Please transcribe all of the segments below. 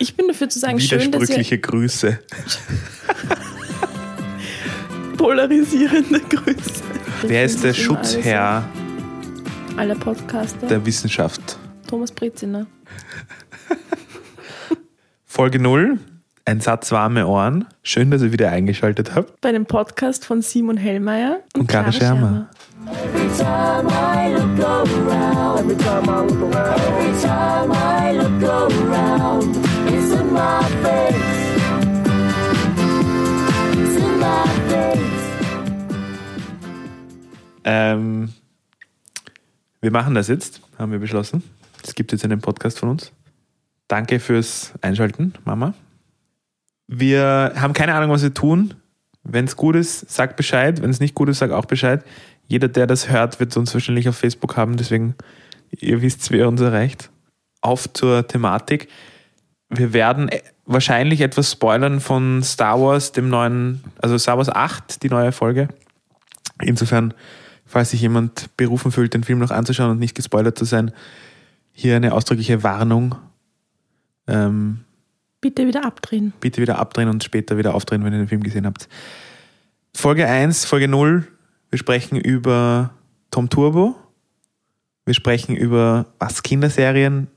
Ich bin dafür zu sagen, schön, dass ihr Widersprüchliche Grüße. polarisierende Grüße. Wer ist der Schutzherr. Aller Podcaster. der Wissenschaft? Thomas Breziner. Folge 0. Ein Satz warme Ohren. Schön, dass ihr wieder eingeschaltet habt. Bei dem Podcast von Simon Hellmeier Und Clara Schermer. Every time I look around, every time I look around, every time I look around, Ähm, wir machen das jetzt, haben wir beschlossen. Es gibt jetzt einen Podcast von uns. Danke fürs Einschalten, Mama. Wir haben keine Ahnung, was wir tun. Wenn es gut ist, sag Bescheid. Wenn es nicht gut ist, sag auch Bescheid. Jeder, der das hört, wird uns wahrscheinlich auf Facebook haben. Deswegen, ihr wisst, wer uns erreicht. Auf zur Thematik. Wir werden äh, wahrscheinlich etwas spoilern von Star Wars, dem neuen, also Star Wars 8, die neue Folge. Insofern, falls sich jemand berufen fühlt, den Film noch anzuschauen und nicht gespoilert zu sein, hier eine ausdrückliche Warnung. Ähm, Bitte wieder abdrehen. bitte wieder abdrehen und später wieder aufdrehen, wenn ihr den Film gesehen habt. Folge 1, Folge 0, wir sprechen über Tom Turbo. Wir sprechen über, was Kinderserien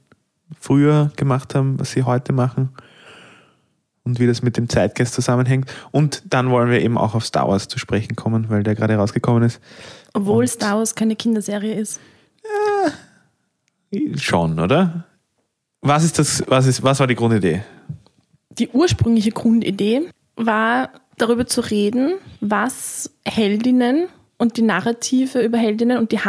früher gemacht haben, was sie heute machen und wie das mit dem Zeitgeist zusammenhängt. Und dann wollen wir eben auch auf Star Wars zu sprechen kommen, weil der gerade rausgekommen ist. Obwohl Und- Star Wars keine Kinderserie ist. Schon, oder? Was ist das, was ist, was war die Grundidee? Die ursprüngliche Grundidee war, darüber zu reden, was Heldinnen und die Narrative über Heldinnen und die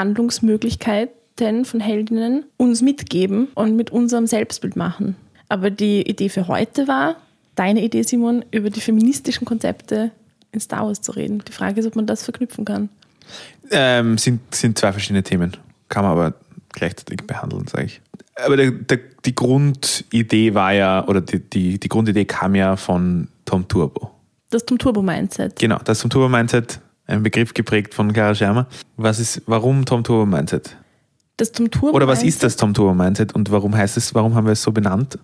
Handlungsmöglichkeiten von Heldinnen uns mitgeben und mit unserem Selbstbild machen. Aber die Idee für heute war, deine Idee, Simon, über die feministischen Konzepte in Star Wars zu reden. Die Frage ist, ob man das verknüpfen kann. Ähm, sind, sind zwei verschiedene Themen. Kann man aber gleichzeitig behandeln, sage ich. Aber der, der, die Grundidee war ja, oder die, die, die Grundidee kam ja von Tom Turbo. Das Tom Turbo Mindset. Genau, das Tom Turbo Mindset, ein Begriff geprägt von Clara Schermer. Was ist, warum Tom Turbo Mindset? Das Tom Turbo Oder was ist das Tom Turbo Mindset und warum heißt es, warum haben wir es so benannt?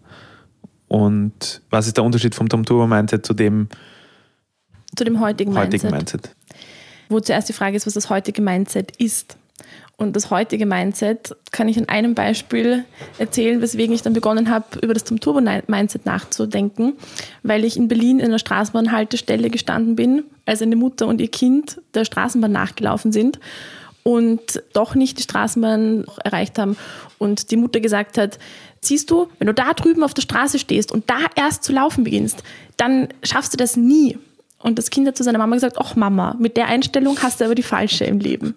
Und was ist der Unterschied vom Tom Turbo Mindset zu dem zu dem heutigen, heutigen Mindset? Mindset? wo zuerst die Frage ist, was das heutige Mindset ist. Und das heutige Mindset kann ich an einem Beispiel erzählen, weswegen ich dann begonnen habe, über das Tom Turbo Mindset nachzudenken, weil ich in Berlin in einer Straßenbahnhaltestelle gestanden bin, als eine Mutter und ihr Kind der Straßenbahn nachgelaufen sind und doch nicht die Straßenbahn erreicht haben und die Mutter gesagt hat, siehst du, wenn du da drüben auf der Straße stehst und da erst zu laufen beginnst, dann schaffst du das nie. Und das Kind hat zu seiner Mama gesagt, ach Mama, mit der Einstellung hast du aber die falsche im Leben.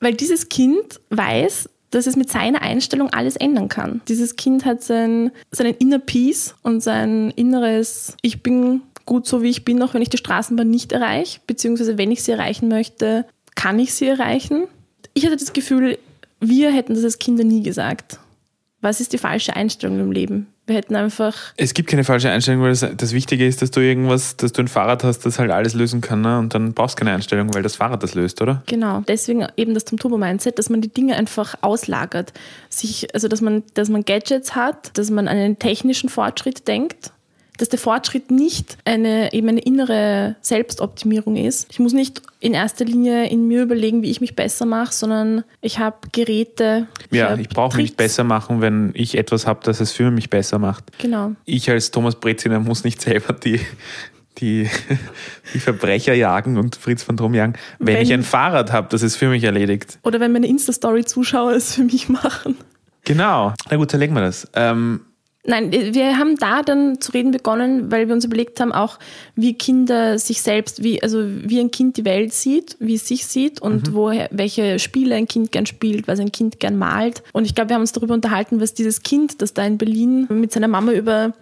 Weil dieses Kind weiß, dass es mit seiner Einstellung alles ändern kann. Dieses Kind hat sein, seinen Inner Peace und sein inneres, ich bin gut so wie ich bin, auch wenn ich die Straßenbahn nicht erreiche, beziehungsweise wenn ich sie erreichen möchte, kann ich sie erreichen. Ich hatte das Gefühl, wir hätten das als Kinder nie gesagt. Was ist die falsche Einstellung im Leben? Wir hätten einfach Es gibt keine falsche Einstellung, weil das, das Wichtige ist, dass du irgendwas, dass du ein Fahrrad hast, das halt alles lösen kann, ne? und dann brauchst du keine Einstellung, weil das Fahrrad das löst, oder? Genau, deswegen eben das Tom Turbo Mindset, dass man die Dinge einfach auslagert. Sich, also dass man, dass man Gadgets hat, dass man an einen technischen Fortschritt denkt, dass der Fortschritt nicht eine, eben eine innere Selbstoptimierung ist. Ich muss nicht in erster Linie in mir überlegen, wie ich mich besser mache, sondern ich habe Geräte. Ja, hab ich brauche mich besser machen, wenn ich etwas habe, das es für mich besser macht. Genau. Ich als Thomas Breziner muss nicht selber die, die, die Verbrecher jagen und Fritz von Drum jagen, wenn, Wenn- ich ein Fahrrad habe, das es für mich erledigt. Oder wenn meine Insta-Story-Zuschauer es für mich machen. Genau. Na gut, zerlegen wir das. Ähm, Nein, wir haben da dann zu reden begonnen, weil wir uns überlegt haben, auch wie Kinder sich selbst, wie, also wie ein Kind die Welt sieht, wie es sich sieht und woher, welche Spiele ein Kind gern spielt, was ein Kind gern malt. Und ich glaube, wir haben uns darüber unterhalten, was dieses Kind, das da in Berlin mit seiner Mama über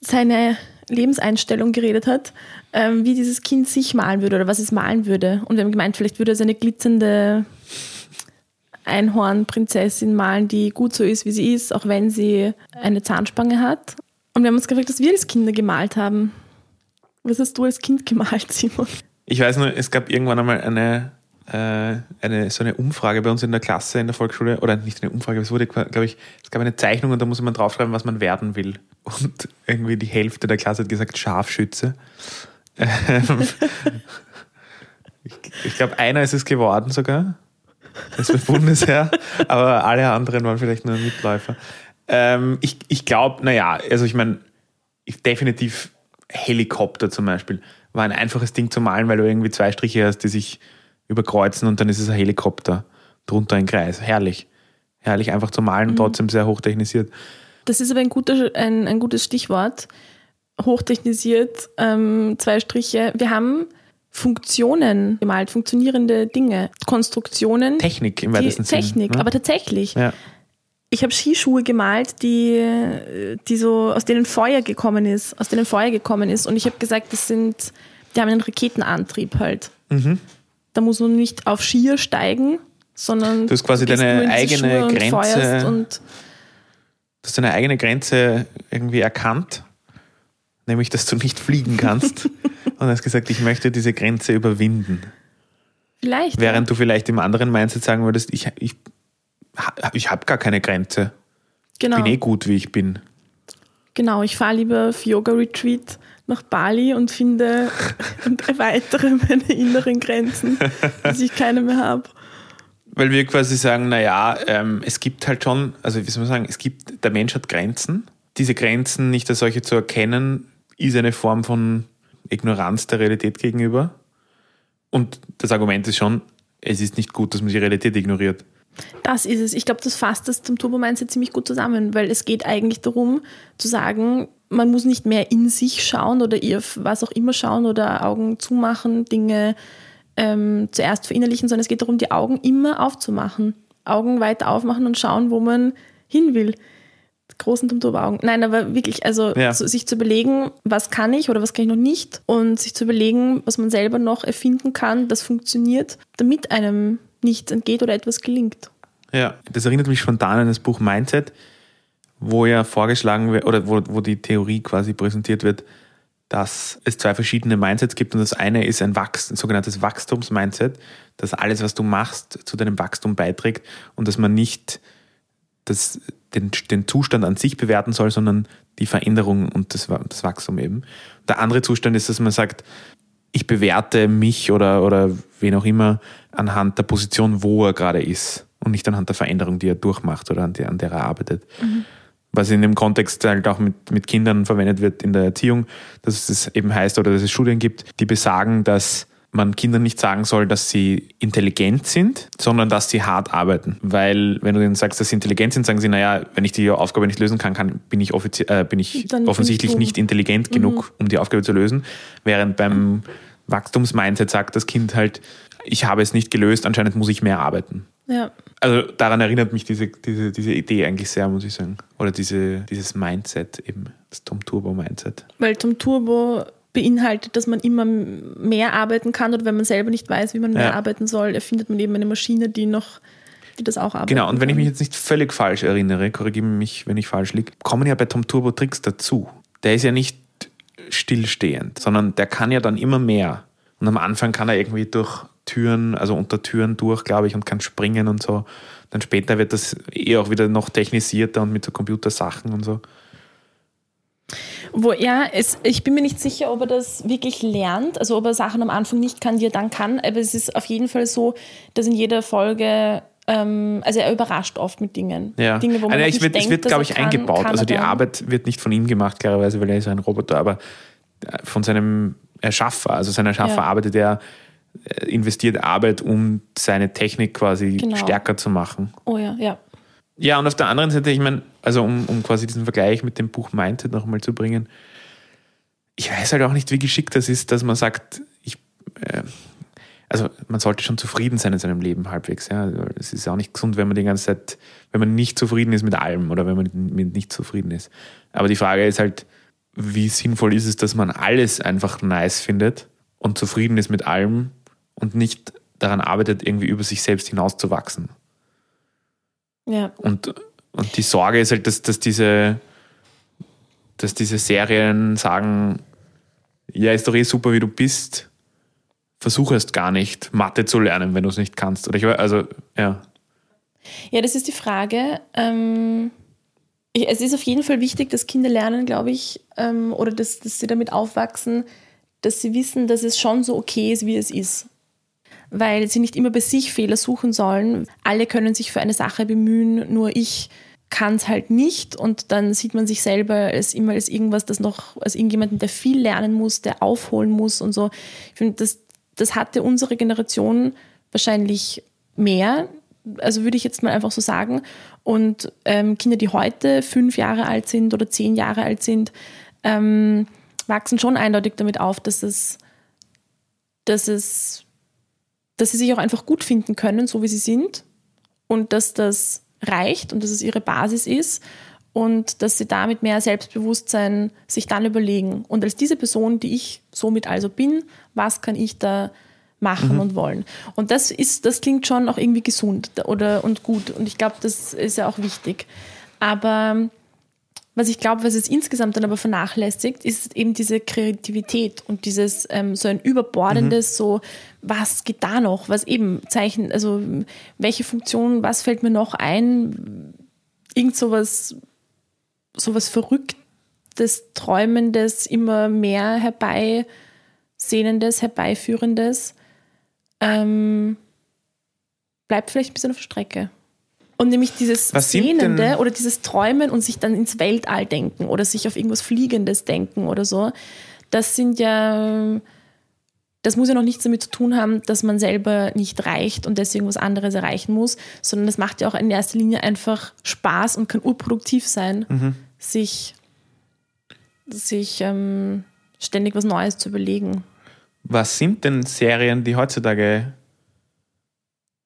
seine Lebenseinstellung geredet hat, ähm, wie dieses Kind sich malen würde oder was es malen würde. Und wir haben gemeint, vielleicht würde es eine glitzernde Einhornprinzessin malen, die gut so ist, wie sie ist, auch wenn sie eine Zahnspange hat. Und wir haben uns gefragt, was wir als Kinder gemalt haben. Was hast du als Kind gemalt, Simon? ich weiß nur, es gab irgendwann einmal eine äh, eine, so eine Umfrage bei uns in der Klasse in der Volksschule, oder nicht eine Umfrage, es wurde, glaube ich, es gab eine Zeichnung und da muss man draufschreiben, was man werden will. Und irgendwie die Hälfte der Klasse hat gesagt Scharfschütze. Ich ich glaube, einer ist es geworden sogar. Das Bundesheer, aber alle anderen waren vielleicht nur Mitläufer. Ähm, ich ich glaube, naja, also ich meine, ich, definitiv Helikopter zum Beispiel war ein einfaches Ding zu malen, weil du irgendwie zwei Striche hast, die sich überkreuzen und dann ist es ein Helikopter drunter ein Kreis. Herrlich. Herrlich einfach zu malen, Mhm. trotzdem sehr hochtechnisiert. Das ist aber ein, guter, ein, ein gutes Stichwort. Hochtechnisiert, ähm, zwei Striche. Wir haben Funktionen gemalt, funktionierende Dinge, Konstruktionen. Technik im weitesten Sinne. Technik, ne? aber tatsächlich. ja. Ich habe Skischuhe gemalt, die, die so, aus denen Feuer gekommen ist, aus denen Feuer gekommen ist. Und ich habe gesagt, das sind, die haben einen Raketenantrieb halt. Mhm. Da muss man nicht auf Skier steigen, sondern Du hast quasi gehst deine eigene und Grenze- feuerst und Du hast deine eigene Grenze irgendwie erkannt, nämlich dass du nicht fliegen kannst. und hast gesagt, ich möchte diese Grenze überwinden. vielleicht. Während du vielleicht im anderen Mindset sagen würdest, ich, ich, ich habe gar keine Grenze. genau. Bin eh gut, wie ich bin. Genau, ich fahre lieber auf Yoga-Retreat nach Bali und finde und erweitere meine inneren Grenzen, dass ich keine mehr habe. Weil wir quasi sagen, naja, ähm, es gibt halt schon, also wie soll man sagen, es gibt, der Mensch hat Grenzen. Diese Grenzen nicht als solche zu erkennen, ist eine Form von Ignoranz der Realität gegenüber. Und das Argument ist schon, es ist nicht gut, dass man die Realität ignoriert. Das ist es. Ich glaube, das fasst das zum Turbo-Mindset ziemlich gut zusammen, weil es geht eigentlich darum, zu sagen, man muss nicht mehr in sich schauen oder ihr was auch immer schauen oder Augen zumachen, Dinge ähm, zuerst verinnerlichen, sondern es geht darum, die Augen immer aufzumachen. Augen weiter aufmachen und schauen, wo man hin will. Großen Turbo-Augen. Nein, aber wirklich, also Ja. so, sich zu überlegen, was kann ich oder was kann ich noch nicht und sich zu überlegen, was man selber noch erfinden kann, das funktioniert, damit einem nichts entgeht oder etwas gelingt. Ja, das erinnert mich spontan an das Buch Mindset, wo ja vorgeschlagen wird, oder wo, wo die Theorie quasi präsentiert wird, dass es zwei verschiedene Mindsets gibt und das eine ist ein, Wachs, ein sogenanntes Wachstums-Mindset, dass alles, was du machst, zu deinem Wachstum beiträgt und dass man nicht das, den, den Zustand an sich bewerten soll, sondern die Veränderung und das, das Wachstum eben. Der andere Zustand ist, dass man sagt, ich bewerte mich oder, oder wen auch immer anhand der Position, wo er gerade ist und nicht anhand der Veränderung, die er durchmacht oder an der, an der er arbeitet. Was in dem Kontext halt auch mit, mit Kindern verwendet wird in der Erziehung, dass es eben heißt oder dass es Studien gibt, die besagen, dass man Kindern nicht sagen soll, dass sie intelligent sind, sondern dass sie hart arbeiten. Weil, wenn du denen sagst, dass sie intelligent sind, sagen sie, naja, wenn ich die Aufgabe nicht lösen kann, kann bin ich, äh, bin ich Dann bin offensichtlich ich nicht intelligent genug, um die Aufgabe zu lösen. Während beim Wachstumsmindset sagt das Kind halt, ich habe es nicht gelöst, anscheinend muss ich mehr arbeiten. Ja. Also daran erinnert mich diese, diese, diese Idee eigentlich sehr, muss ich sagen. Oder diese, dieses Mindset eben, das Tom Turbo Mindset. Weil Tom Turbo beinhaltet, dass man immer mehr arbeiten kann oder wenn man selber nicht weiß, wie man mehr Ja. arbeiten soll, erfindet man eben eine Maschine, die noch, die das auch arbeitet. Genau, und wenn ich mich jetzt nicht völlig falsch erinnere, korrigiere mich, wenn ich falsch liege, kommen ja bei Tom Turbo Tricks dazu. Der ist ja nicht stillstehend, sondern der kann ja dann immer mehr. Und am Anfang kann er irgendwie durch Türen, also unter Türen durch, glaube ich, und kann springen und so. Dann später wird das eh auch wieder noch technisierter und mit so Computersachen und so. Wo ja, es, ich bin mir nicht sicher, ob er das wirklich lernt, also ob er Sachen am Anfang nicht kann, die er dann kann, aber es ist auf jeden Fall so, dass in jeder Folge, ähm, also er überrascht oft mit Dingen. Ja, Dinge, wo man also nicht es wird, denkt, es wird glaube ich, kann, eingebaut. kann Also die dann. Arbeit wird nicht von ihm gemacht, klarerweise, weil er ist ein Roboter, aber äh, von seinem Erschaffer. Also sein Erschaffer Ja. arbeitet er, äh, investiert Arbeit, um seine Technik quasi Genau. stärker zu machen. Oh ja, ja. Ja, und auf der anderen Seite, ich meine, also um, um quasi diesen Vergleich mit dem Buch Mindset nochmal zu bringen, ich weiß halt auch nicht, wie geschickt das ist, dass man sagt, ich, äh, also man sollte schon zufrieden sein in seinem Leben halbwegs. Ja? Also Es ist auch nicht gesund, wenn man die ganze Zeit, wenn man nicht zufrieden ist mit allem oder wenn man mit nicht zufrieden ist. Aber die Frage ist halt, wie sinnvoll ist es, dass man alles einfach nice findet und zufrieden ist mit allem und nicht daran arbeitet, irgendwie über sich selbst hinauszuwachsen. Ja, Und, und die Sorge ist halt, dass, dass, diese, dass diese Serien sagen, ja, ist doch eh super, wie du bist, versuch erst gar nicht, Mathe zu lernen, wenn du es nicht kannst. Oder ich weiß, also, ja. Ja, das ist die Frage. Ähm, ich, es ist auf jeden Fall wichtig, dass Kinder lernen, glaube ich, ähm, oder dass, dass sie damit aufwachsen, dass sie wissen, dass es schon so okay ist, wie es ist. Weil sie nicht immer bei sich Fehler suchen sollen. Alle können sich für eine Sache bemühen, nur ich kann es halt nicht und dann sieht man sich selber als immer als irgendwas, das noch, als irgendjemanden, der viel lernen muss, der aufholen muss und so. Ich finde, das, das hatte unsere Generation wahrscheinlich mehr, also würde ich jetzt mal einfach so sagen. Und ähm, Kinder, die heute fünf Jahre alt sind oder zehn Jahre alt sind, ähm, wachsen schon eindeutig damit auf, dass es, dass es, dass sie sich auch einfach gut finden können, so wie sie sind und dass das reicht und dass es ihre Basis ist und dass sie damit mehr Selbstbewusstsein sich dann überlegen. Und als diese Person, die ich somit also bin, was kann ich da machen und wollen? Und das ist, das klingt schon auch irgendwie gesund oder und gut. Und ich glaube, das ist ja auch wichtig. Aber was ich glaube, was es insgesamt dann aber vernachlässigt, ist eben diese Kreativität und dieses ähm, so ein überbordendes, so was geht da noch, was eben Zeichen, also welche Funktion, was fällt mir noch ein, irgend sowas, sowas Verrücktes, Träumendes, immer mehr herbeisehnendes, herbeiführendes, ähm, bleibt vielleicht ein bisschen auf der Strecke. Und nämlich dieses Was Sehnende oder dieses Träumen und sich dann ins Weltall denken oder sich auf irgendwas Fliegendes denken oder so, das sind ja, das muss ja noch nichts damit zu tun haben, dass man selber nicht reicht und deswegen was anderes erreichen muss, sondern das macht ja auch in erster Linie einfach Spaß und kann urproduktiv sein, Mhm. sich, sich ähm, ständig was Neues zu überlegen. Was sind denn Serien, die heutzutage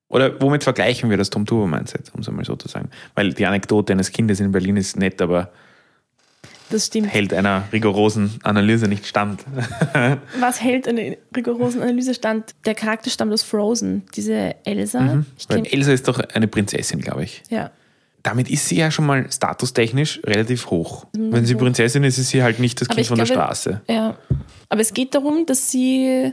oder womit vergleichen wir das Tom Turbo Mindset, um es einmal so zu sagen? Weil die Anekdote eines Kindes in Berlin ist nett, aber hält einer rigorosen Analyse nicht stand. Was hält eine rigorosen Analyse stand? Der Charakter stammt aus Frozen, diese Elsa. Mhm. Elsa ist doch eine Prinzessin, glaube ich. ja. Damit ist sie ja schon mal statustechnisch relativ hoch. Wenn sie Prinzessin ist, ist sie halt nicht das Mhm. Kind von der Straße. Ja, aber es geht darum, dass sie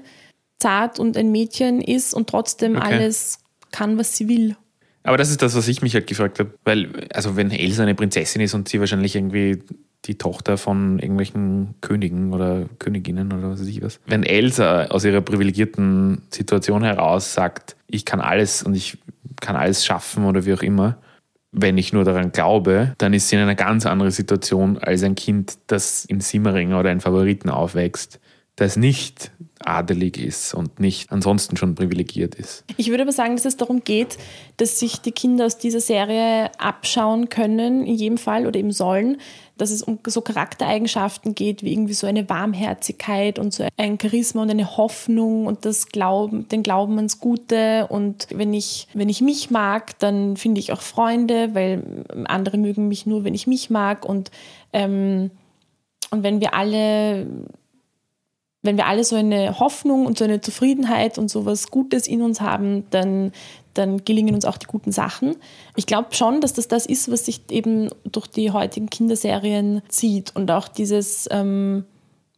zart und ein Mädchen ist und trotzdem Okay. alles kann, was sie will. Aber das ist das, was ich mich halt gefragt habe. Weil, also wenn Elsa eine Prinzessin ist und sie wahrscheinlich irgendwie die Tochter von irgendwelchen Königen oder Königinnen oder was weiß ich was. Wenn Elsa aus ihrer privilegierten Situation heraus sagt, ich kann alles und ich kann alles schaffen oder wie auch immer, wenn ich nur daran glaube, dann ist sie in einer ganz anderen Situation als ein Kind, das in Simmering oder in Favoriten aufwächst, das nicht adelig ist und nicht ansonsten schon privilegiert ist. Ich würde aber sagen, dass es darum geht, dass sich die Kinder aus dieser Serie abschauen können, in jedem Fall oder eben sollen, dass es um so Charaktereigenschaften geht, wie irgendwie so eine Warmherzigkeit und so ein Charisma und eine Hoffnung und das Glauben, den Glauben ans Gute. Und wenn ich, wenn ich mich mag, dann finde ich auch Freunde, weil andere mögen mich nur, wenn ich mich mag. Und, ähm, und wenn wir alle wenn wir alle so eine Hoffnung und so eine Zufriedenheit und so was Gutes in uns haben, dann, dann gelingen uns auch die guten Sachen. Ich glaube schon, dass das das ist, was sich eben durch die heutigen Kinderserien zieht und auch dieses, ähm,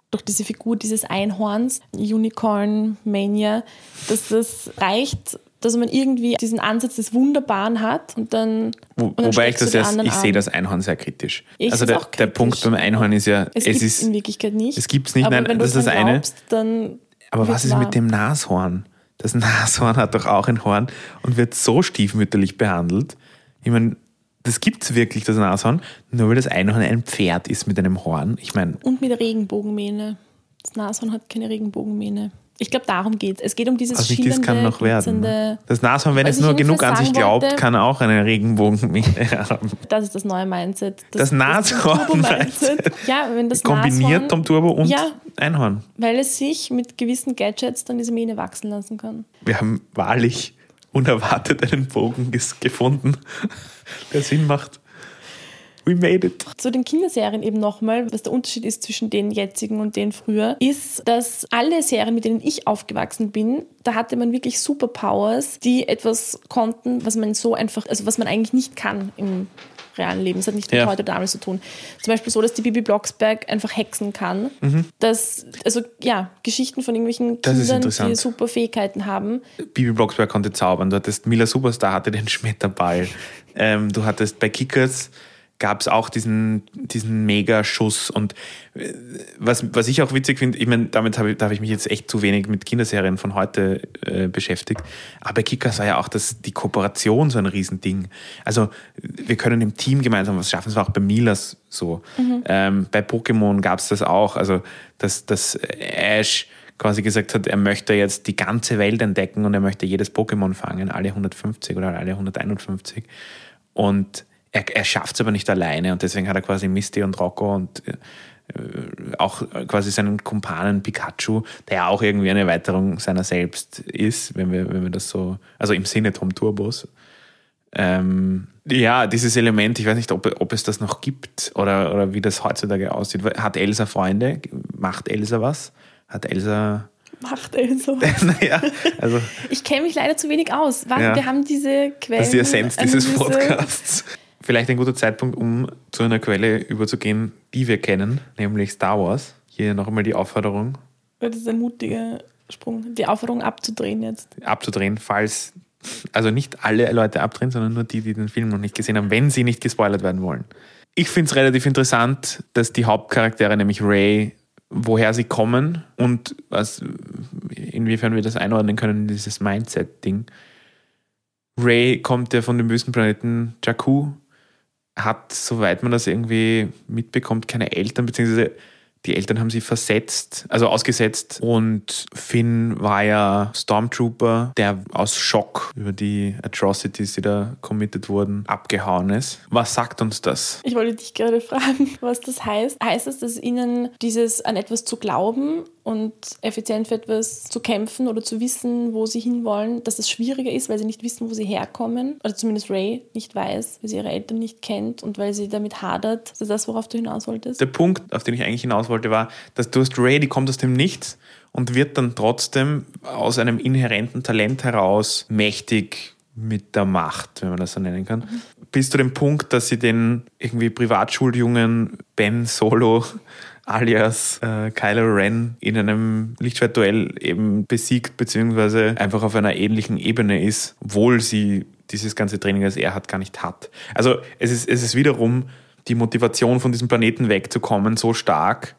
durch diese Figur dieses Einhorns, Unicorn Mania, dass das reicht, dass man irgendwie diesen Ansatz des Wunderbaren hat und dann. Wo, und dann wobei ich das erst, ich sehe das Einhorn sehr kritisch. Ich also der, auch der kritisch. Punkt beim Einhorn ist ja, Es, es, gibt ist, in Wirklichkeit nicht. es gibt's nicht, aber nein, wenn das du ist das eine. glaubst, dann aber was ist wahr. mit dem Nashorn? Das Nashorn hat doch auch ein Horn und wird so stiefmütterlich behandelt. Ich meine, das gibt's wirklich, das Nashorn, nur weil das Einhorn ein Pferd ist mit einem Horn. Ich meine, Und mit Regenbogenmähne. Das Nashorn hat keine Regenbogenmähne. Ich glaube, darum geht es. Es geht um dieses also das kann noch werden. glitzernde- Das Nashorn, wenn es nur genug an sich glaubt, wollte- kann auch einen Regenbogen haben. Das ist das neue Mindset. Das Nashorn-Mindset. Turbo-Mindset. Ja, wenn das Kombiniert Tom Turbo und Ja. Einhorn. weil es sich mit gewissen Gadgets dann diese Mähne wachsen lassen kann. Wir haben wahrlich unerwartet einen Bogen gefunden, der Sinn macht. We made it. Zu den Kinderserien eben nochmal, was der Unterschied ist zwischen den jetzigen und den früher, ist, dass alle Serien, mit denen ich aufgewachsen bin, da hatte man wirklich Superpowers, die etwas konnten, was man so einfach, also was man eigentlich nicht kann im realen Leben. Das hat nicht mit Ja. heute oder damals zu tun. Zum Beispiel so, dass die Bibi Blocksberg einfach hexen kann. Dass, also ja, Geschichten von irgendwelchen Mhm. Kindern, die super Fähigkeiten haben. Bibi Blocksberg konnte zaubern. Du hattest Mila Superstar hatte den Schmetterball. ähm, du hattest bei Kickers gab es auch diesen, diesen Megaschuss. Und äh, was, was ich auch witzig finde, ich meine, damit habe ich, da habe ich mich jetzt echt zu wenig mit Kinderserien von heute äh, beschäftigt. Aber bei Kickers war ja auch das, die Kooperation so ein Riesending. Also wir können im Team gemeinsam was schaffen. Das war auch bei Milas so. Ähm, bei Pokémon gab es das auch. Also dass, dass Ash quasi gesagt hat, er möchte jetzt die ganze Welt entdecken und er möchte jedes Pokémon fangen, alle 150 oder alle 151. Und er, er schafft es aber nicht alleine und deswegen hat er quasi Misty und Rocco und äh, auch quasi seinen Kumpanen Pikachu, der ja auch irgendwie eine Erweiterung seiner selbst ist, wenn wir, wenn wir das so, also im Sinne Tom Turbos. Ähm, ja, dieses Element, ich weiß nicht, ob, ob es das noch gibt oder, oder wie das heutzutage aussieht. Hat Elsa Freunde? Macht Elsa was? Hat Elsa. Macht also. naja, also Ich kenne mich leider zu wenig aus. Warte, Ja. wir haben diese Quellen. das ist die Essenz dieses. Podcasts. Vielleicht ein guter Zeitpunkt, um zu einer Quelle überzugehen, die wir kennen, nämlich Star Wars. Hier noch einmal die Aufforderung Das ist ein mutiger Sprung. Die Aufforderung abzudrehen jetzt. abzudrehen, falls, also nicht alle Leute abdrehen, sondern nur die, die den Film noch nicht gesehen haben, wenn sie nicht gespoilert werden wollen. Ich finde es relativ interessant, dass die Hauptcharaktere, nämlich Ray, woher sie kommen und was, inwiefern wir das einordnen können, dieses Mindset-Ding. Ray kommt ja von dem Wüstenplaneten Jakku, hat, soweit man das irgendwie mitbekommt, keine Eltern, beziehungsweise die Eltern haben sie versetzt, also ausgesetzt. Und Finn war ja Stormtrooper, der aus Schock über die Atrocities, die da committed wurden, abgehauen ist. Was sagt uns das? Ich wollte dich gerade fragen, was das heißt. Heißt es, dass ihnen dieses an etwas zu glauben und effizient für etwas zu kämpfen oder zu wissen, wo sie hinwollen, dass es schwieriger ist, weil sie nicht wissen, wo sie herkommen? Oder zumindest Ray nicht weiß, weil sie ihre Eltern nicht kennt und weil sie damit hadert. Ist das das, worauf du hinaus wolltest? Der Punkt, auf den ich eigentlich hinaus wollte, war, dass du hast Ray, die kommt aus dem Nichts und wird dann trotzdem aus einem inhärenten Talent heraus mächtig mit der Macht, wenn man das so nennen kann. Bis zu dem Punkt, dass sie den irgendwie Privatschuljungen Ben Solo alias äh, Kylo Ren in einem Lichtschwertduell eben besiegt, beziehungsweise einfach auf einer ähnlichen Ebene ist, obwohl sie dieses ganze Training, das er hat, gar nicht hat. Also es ist, es ist wiederum die Motivation von diesem Planeten wegzukommen so stark,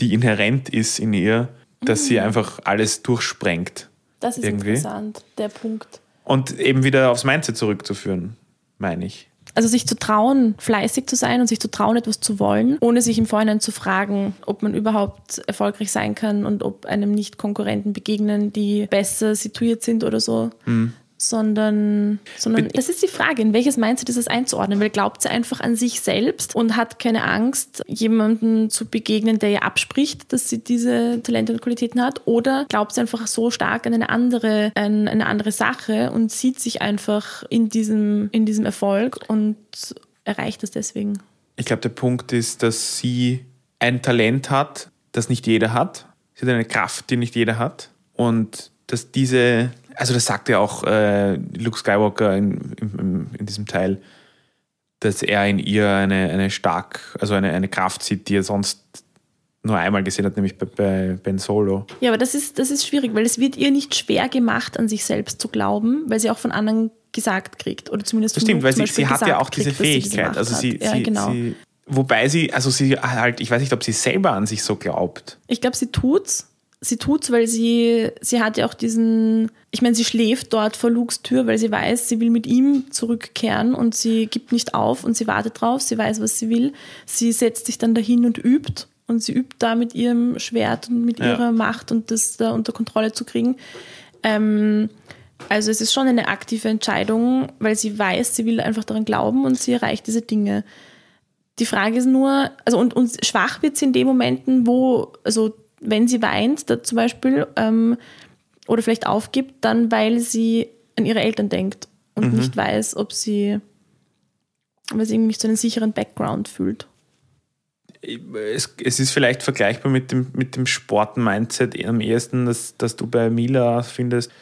die inhärent ist in ihr, dass sie einfach alles durchsprengt. Das ist irgendwie. interessant, der Punkt. Und eben wieder aufs Mindset zurückzuführen, meine ich. Also sich zu trauen, fleißig zu sein und sich zu trauen, etwas zu wollen, ohne sich im Vorhinein zu fragen, ob man überhaupt erfolgreich sein kann und ob einem nicht Konkurrenten begegnen, die besser situiert sind oder so. Sondern, sondern das ist die Frage, in welches Mindset ist es einzuordnen? Weil glaubt sie einfach an sich selbst und hat keine Angst, jemandem zu begegnen, der ihr abspricht, dass sie diese Talente und Qualitäten hat? Oder glaubt sie einfach so stark an eine andere, an eine andere Sache und sieht sich einfach in diesem, in diesem Erfolg und erreicht es deswegen? Ich glaube, der Punkt ist, dass sie ein Talent hat, das nicht jeder hat. Sie hat eine Kraft, die nicht jeder hat. Und dass diese, also das sagt ja auch äh, Luke Skywalker in, in, in diesem Teil, dass er in ihr eine, eine stark, also eine, eine Kraft sieht, die er sonst nur einmal gesehen hat, nämlich bei, bei Ben Solo. Ja, aber das ist, das ist schwierig, weil es wird ihr nicht schwer gemacht, an sich selbst zu glauben, weil sie auch von anderen gesagt kriegt. Oder zumindest Das von stimmt, Luke weil sie, sie hat ja auch diese kriegt, sie Fähigkeit. Macht Also sie, ja, sie, genau. sie, wobei sie, also sie halt, ich weiß nicht, ob sie selber an sich so glaubt. Ich glaube, sie tut's. Sie tut's, weil sie, sie hat ja auch diesen, ich meine, sie schläft dort vor Lukes Tür, weil sie weiß, sie will mit ihm zurückkehren und sie gibt nicht auf und sie wartet drauf, sie weiß, was sie will. Sie setzt sich dann dahin und übt und sie übt da mit ihrem Schwert und mit Ja. ihrer Macht und das da unter Kontrolle zu kriegen. Ähm, also es ist schon eine aktive Entscheidung, weil sie weiß, sie will einfach daran glauben und sie erreicht diese Dinge. Die Frage ist nur, also und, und schwach wird sie in den Momenten, wo, also wenn sie weint, da zum Beispiel, ähm, oder vielleicht aufgibt, dann weil sie an ihre Eltern denkt und nicht weiß, ob sie, weil sie irgendwie nicht so einen sicheren Background fühlt. es, es ist vielleicht vergleichbar mit dem, mit dem Sporten-Mindset am ehesten, dass, dass du bei Mila findest.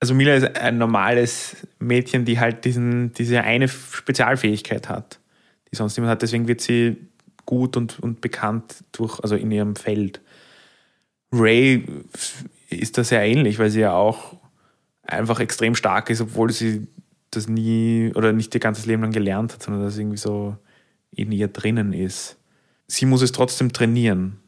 Also Mila ist ein normales Mädchen, die halt diesen, diese eine Spezialfähigkeit hat, die sonst niemand hat. Deswegen wird sie gut und, und bekannt durch, also in ihrem Feld. Ray ist da sehr ähnlich, weil sie ja auch einfach extrem stark ist, obwohl sie das nie oder nicht ihr ganzes Leben lang gelernt hat, sondern das irgendwie so in ihr drinnen ist. Sie muss es trotzdem trainieren.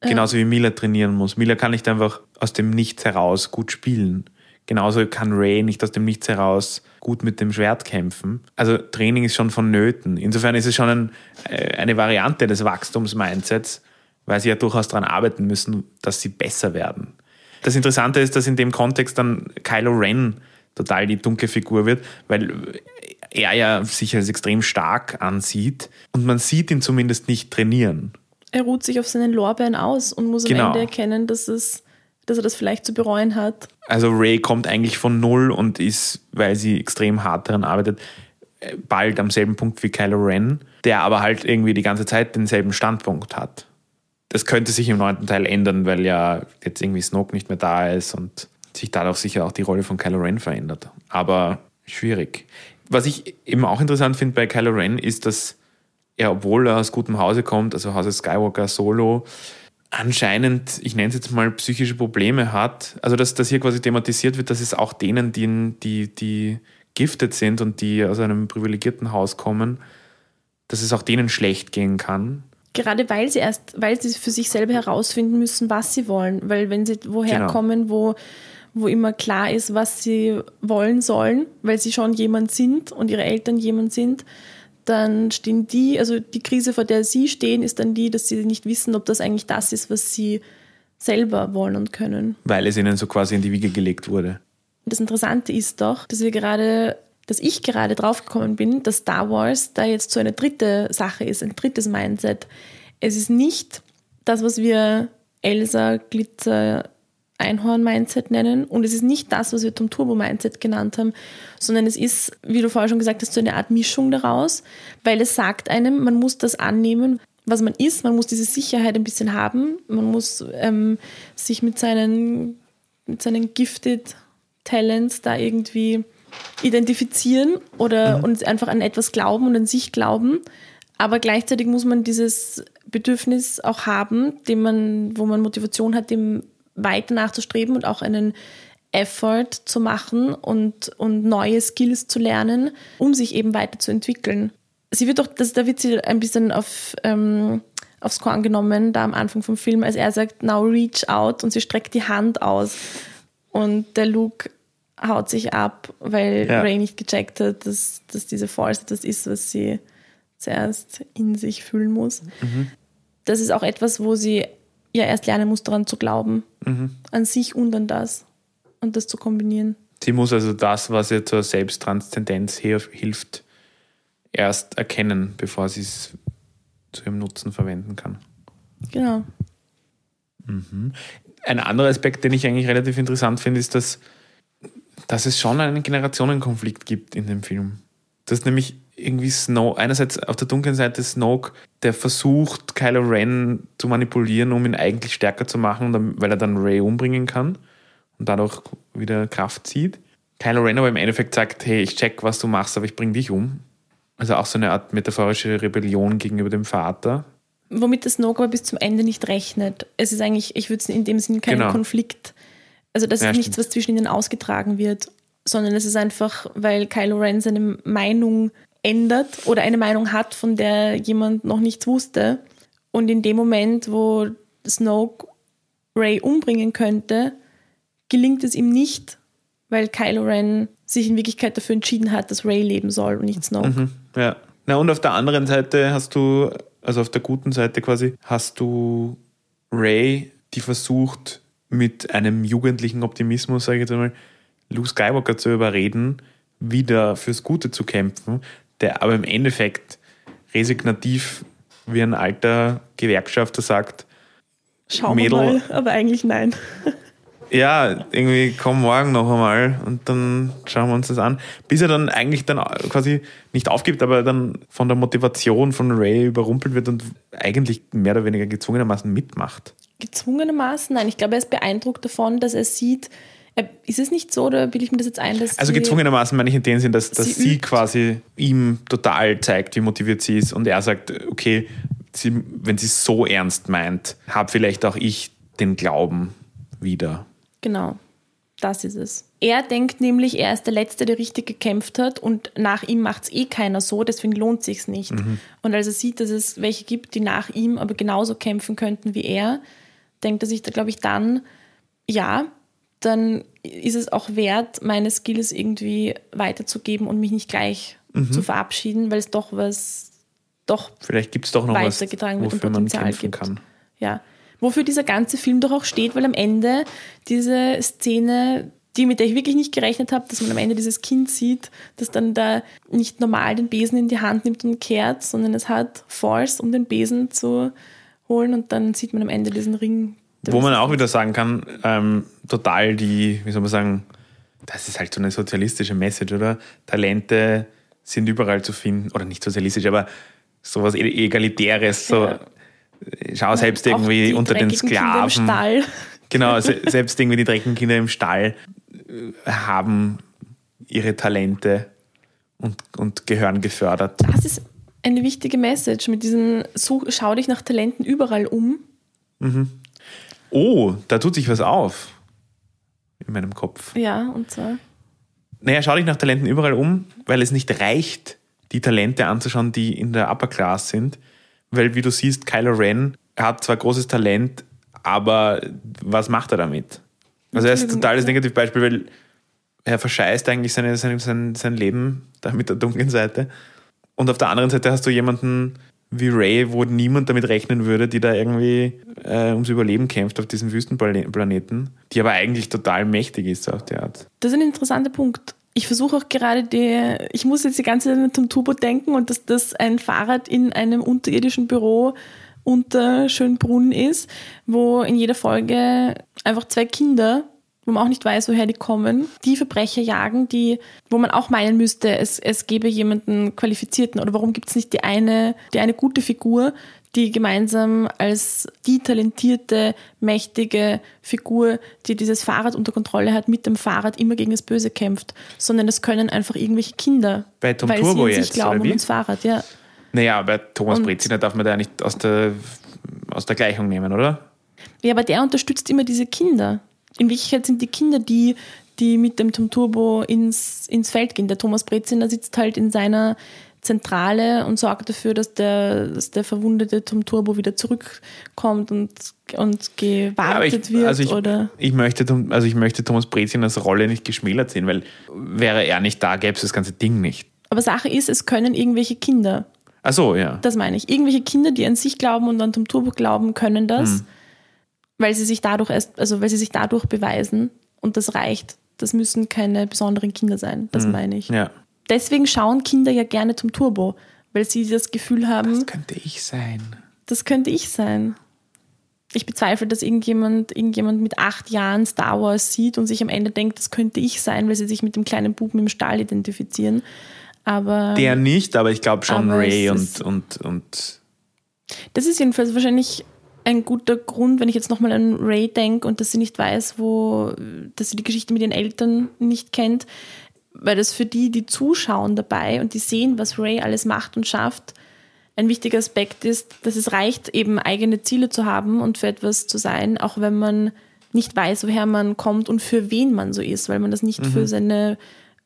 Genauso wie Mila trainieren muss. Mila kann nicht einfach aus dem Nichts heraus gut spielen. Genauso kann Ray nicht aus dem Nichts heraus gut mit dem Schwert kämpfen. Also Training ist schon vonnöten. Insofern ist es schon ein, äh, eine Variante des Wachstums-Mindsets, weil sie ja durchaus daran arbeiten müssen, dass sie besser werden. Das Interessante ist, dass in dem Kontext dann Kylo Ren total die dunkle Figur wird, weil er ja sich als extrem stark ansieht und man sieht ihn zumindest nicht trainieren. Er ruht sich auf seinen Lorbeeren aus und muss Genau. am Ende erkennen, dass, es, dass er das vielleicht zu bereuen hat. Also Ray kommt eigentlich von null und ist, weil sie extrem hart daran arbeitet, äh, bald am selben Punkt wie Kylo Ren, der aber halt irgendwie die ganze Zeit denselben Standpunkt hat. Das könnte sich im neunten Teil ändern, weil ja jetzt irgendwie Snoke nicht mehr da ist und sich dadurch sicher auch die Rolle von Kylo Ren verändert. Aber schwierig. Was ich eben auch interessant finde bei Kylo Ren ist, dass er, obwohl er aus gutem Hause kommt, also Hause Skywalker Solo, anscheinend, ich nenne es jetzt mal, psychische Probleme hat. Also, dass das hier quasi thematisiert wird, dass es auch denen, die, die, die gifted sind und die aus einem privilegierten Haus kommen, dass es auch denen schlecht gehen kann. Gerade weil sie erst, weil sie für sich selber herausfinden müssen, was sie wollen. Weil wenn sie woher Genau. kommen, wo, wo immer klar ist, was sie wollen sollen, weil sie schon jemand sind und ihre Eltern jemand sind, dann stehen die, also die Krise, vor der sie stehen, ist dann die, dass sie nicht wissen, ob das eigentlich das ist, was sie selber wollen und können. Weil es ihnen so quasi in die Wiege gelegt wurde. Das Interessante ist doch, dass wir gerade, dass ich gerade draufgekommen bin, dass Star Wars da jetzt so eine dritte Sache ist, ein drittes Mindset. Es ist nicht das, was wir Elsa Glitzer Einhorn Mindset nennen. Und es ist nicht das, was wir Tom Turbo Mindset genannt haben, sondern es ist, wie du vorher schon gesagt hast, so eine Art Mischung daraus, weil es sagt einem, man muss das annehmen, was man ist, man muss diese Sicherheit ein bisschen haben, man muss ähm, sich mit seinen, mit seinen Gifted Talents da irgendwie identifizieren oder und einfach an etwas glauben und an sich glauben. Aber gleichzeitig muss man dieses Bedürfnis auch haben, dem man, wo man Motivation hat, dem weiter nachzustreben und auch einen Effort zu machen und, und neue Skills zu lernen, um sich eben weiterzuentwickeln. Sie wird doch, das, da wird sie ein bisschen auf, ähm, aufs Korn genommen, da am Anfang vom Film, als er sagt, now reach out und sie streckt die Hand aus. Und der Luke haut sich ab, weil Ja. Ray nicht gecheckt hat, dass, dass diese Force das ist, was sie zuerst in sich fühlen muss. Das ist auch etwas, wo sie ja erst lernen muss, daran zu glauben. An sich und an das. Und das zu kombinieren. Sie muss also das, was ihr zur Selbsttranszendenz hilf- hilft, erst erkennen, bevor sie es zu ihrem Nutzen verwenden kann. Genau. Ein anderer Aspekt, den ich eigentlich relativ interessant finde, ist, dass, dass es schon einen Generationenkonflikt gibt in dem Film. Dass nämlich irgendwie Snow, einerseits auf der dunklen Seite Snoke, der versucht, Kylo Ren zu manipulieren, um ihn eigentlich stärker zu machen, weil er dann Rey umbringen kann und dadurch wieder Kraft zieht. Kylo Ren aber im Endeffekt sagt, hey, ich check, was du machst, aber ich bring dich um. Also auch so eine Art metaphorische Rebellion gegenüber dem Vater. Womit das Snoke aber bis zum Ende nicht rechnet. Es ist eigentlich, ich würde es in dem Sinn keinen Genau. Konflikt. Also das Ja, ist nichts, stimmt. was zwischen ihnen ausgetragen wird, sondern es ist einfach, weil Kylo Ren seine Meinung ändert oder eine Meinung hat, von der jemand noch nichts wusste. Und in dem Moment, wo Snoke Ray umbringen könnte, gelingt es ihm nicht, weil Kylo Ren sich in Wirklichkeit dafür entschieden hat, dass Ray leben soll und nicht Snoke. Mhm, ja. Na, und auf der anderen Seite hast du, also auf der guten Seite quasi, hast du Ray, die versucht, mit einem jugendlichen Optimismus, sage ich jetzt einmal, Luke Skywalker zu überreden, wieder fürs Gute zu kämpfen, der aber im Endeffekt resignativ wie ein alter Gewerkschafter sagt, Schauen Mädel- wir mal, aber eigentlich nein. ja, irgendwie komm morgen noch einmal und dann schauen wir uns das an. Bis er dann eigentlich dann quasi nicht aufgibt, aber dann von der Motivation von Ray überrumpelt wird und eigentlich mehr oder weniger gezwungenermaßen mitmacht. Gezwungenermaßen, nein, ich glaube, er ist beeindruckt davon, dass er sieht, Ist es nicht so, oder bilde ich mir das jetzt ein, dass Also gezwungenermaßen meine ich in dem Sinn, dass, dass Sie sie, quasi ihm total zeigt, wie motiviert sie ist und er sagt, okay, sie, wenn sie es so ernst meint, habe vielleicht auch ich den Glauben wieder. Genau, das ist es. Er denkt nämlich, er ist der Letzte, der richtig gekämpft hat und nach ihm macht es eh keiner so, deswegen lohnt sich's nicht. Und als er sieht, dass es welche gibt, die nach ihm aber genauso kämpfen könnten wie er, denkt er sich da, glaube ich, dann, ja, dann ist es auch wert, meine Skills irgendwie weiterzugeben und mich nicht gleich zu verabschieden, weil es doch was, doch Vielleicht gibt es doch noch was, Weitergetragen wird und wofür man Potenzial kämpfen gibt. kann. Ja. Wofür dieser ganze Film doch auch steht, weil am Ende diese Szene, die mit der ich wirklich nicht gerechnet habe, dass man am Ende dieses Kind sieht, das dann da nicht normal den Besen in die Hand nimmt und kehrt, sondern es hat Force, um den Besen zu holen und dann sieht man am Ende diesen Ring. Wo man auch wieder sagen kann, ähm, total die, wie soll man sagen, das ist halt so eine sozialistische Message, oder? Talente sind überall zu finden, oder nicht sozialistisch, aber sowas E- Egalitäres, so Ja. schau selbst Auch irgendwie unter den dreckigen Kinder im Sklaven. Stall. Genau, se selbst irgendwie die dreckigen Kinder im Stall äh, haben ihre Talente und, und gehören gefördert. Das ist eine wichtige Message mit diesem, so, schau dich nach Talenten überall um. Oh, da tut sich was auf in meinem Kopf. Ja, und zwar. Naja, schau dich nach Talenten überall um, weil es nicht reicht, die Talente anzuschauen, die in der Upper Class sind. Weil, wie du siehst, Kylo Ren hat zwar großes Talent, aber was macht er damit? Also er ist ein totales. Negativbeispiel, weil er verscheißt eigentlich seine, sein, sein, sein Leben da mit der dunklen Seite. Und auf der anderen Seite hast du jemanden wie Ray, wo niemand damit rechnen würde, die da irgendwie äh, ums Überleben kämpft auf diesem Wüstenplaneten, die aber eigentlich total mächtig ist auf die Art. Das ist ein interessanter Punkt. Ich versuche auch gerade die, ich muss jetzt die ganze Zeit Tom Turbo denken und dass das ein Fahrrad in einem unterirdischen Büro unter Schönbrunn ist, wo in jeder Folge einfach zwei Kinder, wo man auch nicht weiß, woher die kommen, die Verbrecher jagen, die, wo man auch meinen müsste, es, es gäbe jemanden Qualifizierten oder warum gibt es nicht die eine, die eine gute Figur, die gemeinsam als die talentierte, mächtige Figur, die dieses Fahrrad unter Kontrolle hat, mit dem Fahrrad immer gegen das Böse kämpft, sondern das können einfach irgendwelche Kinder, Bei Tom weil Turbo sie an sich jetzt, glauben oder und wie? ans Fahrrad, ja. Naja, bei Thomas Und- Brezina darf man da nicht aus der, aus der Gleichung nehmen, oder? Ja, aber der unterstützt immer diese Kinder. In Wirklichkeit sind die Kinder die, die mit dem Tom Turbo ins, ins Feld gehen. Der Thomas Breziner sitzt halt in seiner Zentrale und sorgt dafür, dass der, dass der verwundete Tom Turbo wieder zurückkommt und, und gewartet Aber ich, wird. also ich, oder ich, möchte, also ich möchte Thomas Brezinas Rolle nicht geschmälert sehen, weil wäre er nicht da, gäbe es das ganze Ding nicht. Aber Sache ist, es können irgendwelche Kinder, Ach so, ja. das meine ich, irgendwelche Kinder, die an sich glauben und an Tom Turbo glauben, können das, Hm. Weil sie sich dadurch erst, also weil sie sich dadurch beweisen und das reicht. Das müssen keine besonderen Kinder sein, das meine ich. Ja. Deswegen schauen Kinder ja gerne zum Turbo, weil sie das Gefühl haben, Das könnte ich sein. das könnte ich sein. Ich bezweifle, dass irgendjemand, irgendjemand mit acht Jahren Star Wars sieht und sich am Ende denkt, das könnte ich sein, weil sie sich mit dem kleinen Buben im Stall identifizieren. Aber Der nicht, aber ich glaube schon Ray und, und, und das ist jedenfalls wahrscheinlich ein guter Grund, wenn ich jetzt nochmal an Ray denke und dass sie nicht weiß, wo, dass sie die Geschichte mit ihren Eltern nicht kennt, weil das für die, die zuschauen dabei und die sehen, was Ray alles macht und schafft, ein wichtiger Aspekt ist, dass es reicht, eben eigene Ziele zu haben und für etwas zu sein, auch wenn man nicht weiß, woher man kommt und für wen man so ist, weil man das nicht für seine